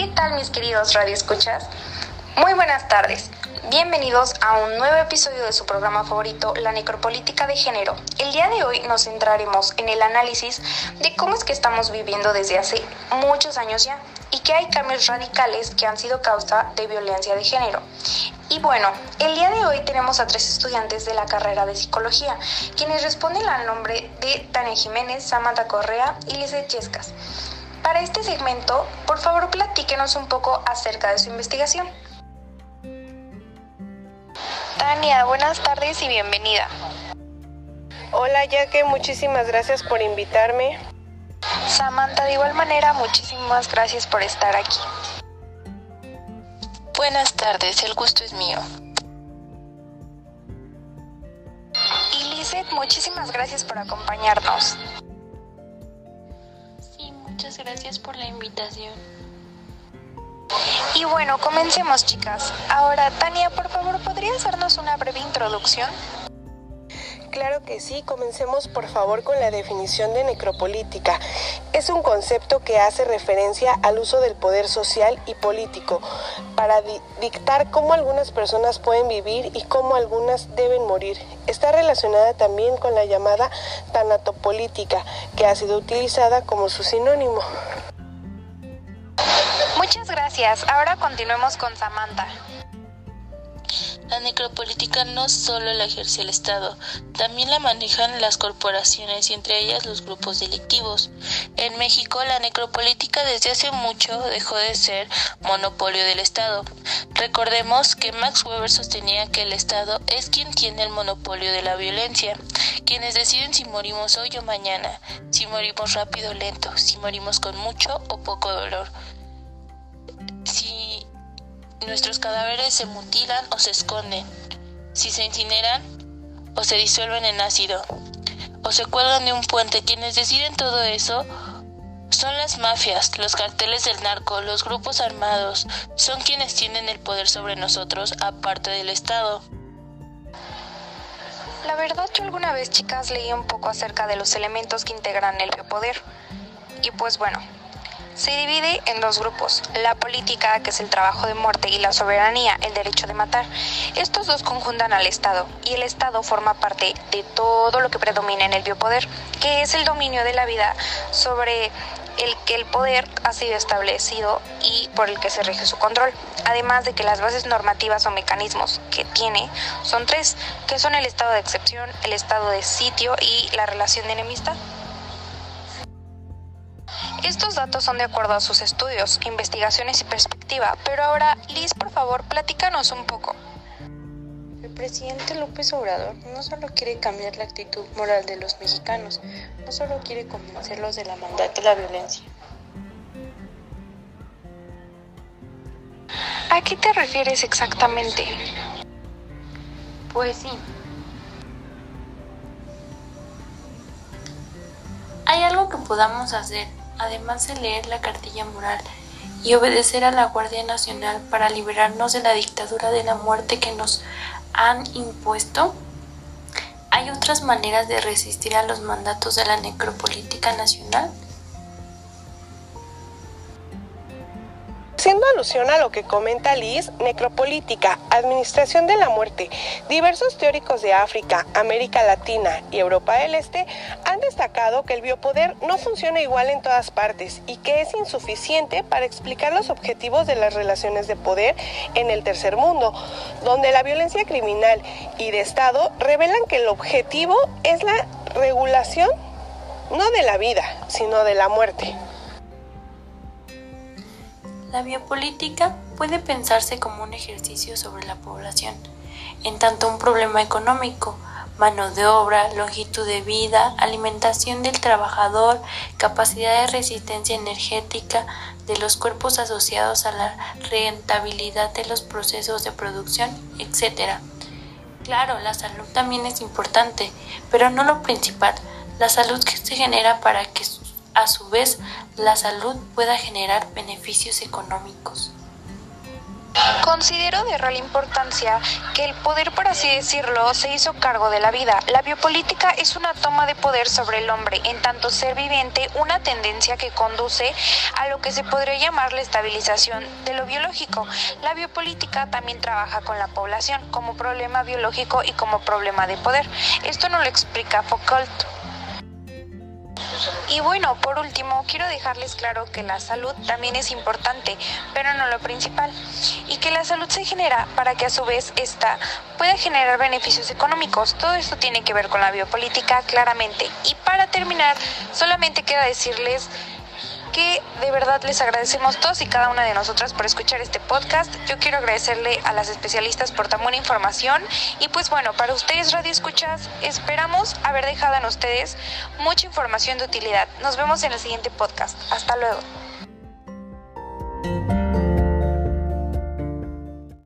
¿Qué tal mis queridos radioescuchas? Muy buenas tardes. Bienvenidos a un nuevo episodio de su programa favorito, La Necropolítica de Género. El día de hoy nos centraremos en el análisis de cómo es que estamos viviendo desde hace muchos años ya y que hay cambios radicales que han sido causa de violencia de género. Y bueno, el día de hoy tenemos a tres estudiantes de la carrera de psicología, quienes responden al nombre de Tania Jiménez, Samantha Correa y Lizeth Chescas. Para este segmento, por favor platíquenos un poco acerca de su investigación. Tania, buenas tardes y bienvenida. Hola Yaque, muchísimas gracias por invitarme. Samantha, de igual manera, muchísimas gracias por estar aquí. Buenas tardes, el gusto es mío. Y Lizeth, muchísimas gracias por acompañarnos. Muchas gracias por la invitación. Y bueno, comencemos chicas. Ahora, Tania, por favor, ¿podrías darnos una breve introducción? Claro que sí, comencemos por favor con la definición de necropolítica. Es un concepto que hace referencia al uso del poder social y político para dictar cómo algunas personas pueden vivir y cómo algunas deben morir. Está relacionada también con la llamada tanatopolítica, que ha sido utilizada como su sinónimo. Muchas gracias. Ahora continuemos con Samantha. La necropolítica no solo la ejerce el Estado, también la manejan las corporaciones y entre ellas los grupos delictivos. En México, la necropolítica desde hace mucho dejó de ser monopolio del Estado. Recordemos que Max Weber sostenía que el Estado es quien tiene el monopolio de la violencia, quienes deciden si morimos hoy o mañana, si morimos rápido o lento, si morimos con mucho o poco dolor nuestros cadáveres se mutilan o se esconden, si se incineran o se disuelven en ácido, o se cuelgan de un puente. Quienes deciden todo eso son las mafias, los carteles del narco, los grupos armados, son quienes tienen el poder sobre nosotros, aparte del Estado. La verdad, yo alguna vez, chicas, leí un poco acerca de los elementos que integran el biopoder. Y pues bueno, se divide en dos grupos, la política, que es el trabajo de muerte, y la soberanía, el derecho de matar. Estos dos conjuntan al Estado, y el Estado forma parte de todo lo que predomina en el biopoder, que es el dominio de la vida sobre el que el poder ha sido establecido y por el que se rige su control. Además de que las bases normativas o mecanismos que tiene son tres, que son el estado de excepción, el estado de sitio y la relación de enemistad. Estos datos son de acuerdo a sus estudios, investigaciones y perspectiva, pero ahora, Liz, por favor, platícanos un poco. El presidente López Obrador no solo quiere cambiar la actitud moral de los mexicanos, no solo quiere convencerlos de la maldad y la violencia. ¿A qué te refieres exactamente? Pues sí, Hay algo que podamos hacer además de leer la cartilla moral y obedecer a la Guardia Nacional para liberarnos de la dictadura de la muerte que nos han impuesto? ¿Hay otras maneras de resistir a los mandatos de la necropolítica nacional? Haciendo alusión a lo que comenta Liz, necropolítica, administración de la muerte, diversos teóricos de África, América Latina y Europa del Este han destacado que el biopoder no funciona igual en todas partes y que es insuficiente para explicar los objetivos de las relaciones de poder en el tercer mundo, donde la violencia criminal y de Estado revelan que el objetivo es la regulación no de la vida, sino de la muerte. La biopolítica puede pensarse como un ejercicio sobre la población, en tanto un problema económico, mano de obra, longitud de vida, alimentación del trabajador, capacidad de resistencia energética de los cuerpos asociados a la rentabilidad de los procesos de producción, etc. Claro, la salud también es importante, pero no lo principal. La salud que se genera para que a su vez la salud pueda generar beneficios económicos. Considero de real importancia que el poder, por así decirlo, se hizo cargo de la vida. La biopolítica es una toma de poder sobre el hombre, en tanto ser viviente, una tendencia que conduce a lo que se podría llamar la estabilización de lo biológico. La biopolítica también trabaja con la población como problema biológico y como problema de poder. Esto no lo explica Foucault. Y bueno, por último, quiero dejarles claro que la salud también es importante, pero no lo principal, y que la salud se genera para que a su vez esta pueda generar beneficios económicos. Todo esto tiene que ver con la biopolítica claramente. Y para terminar, solamente queda decirles que de verdad les agradecemos todos y cada una de nosotras por escuchar este podcast. Yo quiero agradecerle a las especialistas por tan buena información y pues bueno, para ustedes Radio Escuchas, esperamos haber dejado en ustedes mucha información de utilidad. Nos vemos en el siguiente podcast. Hasta luego.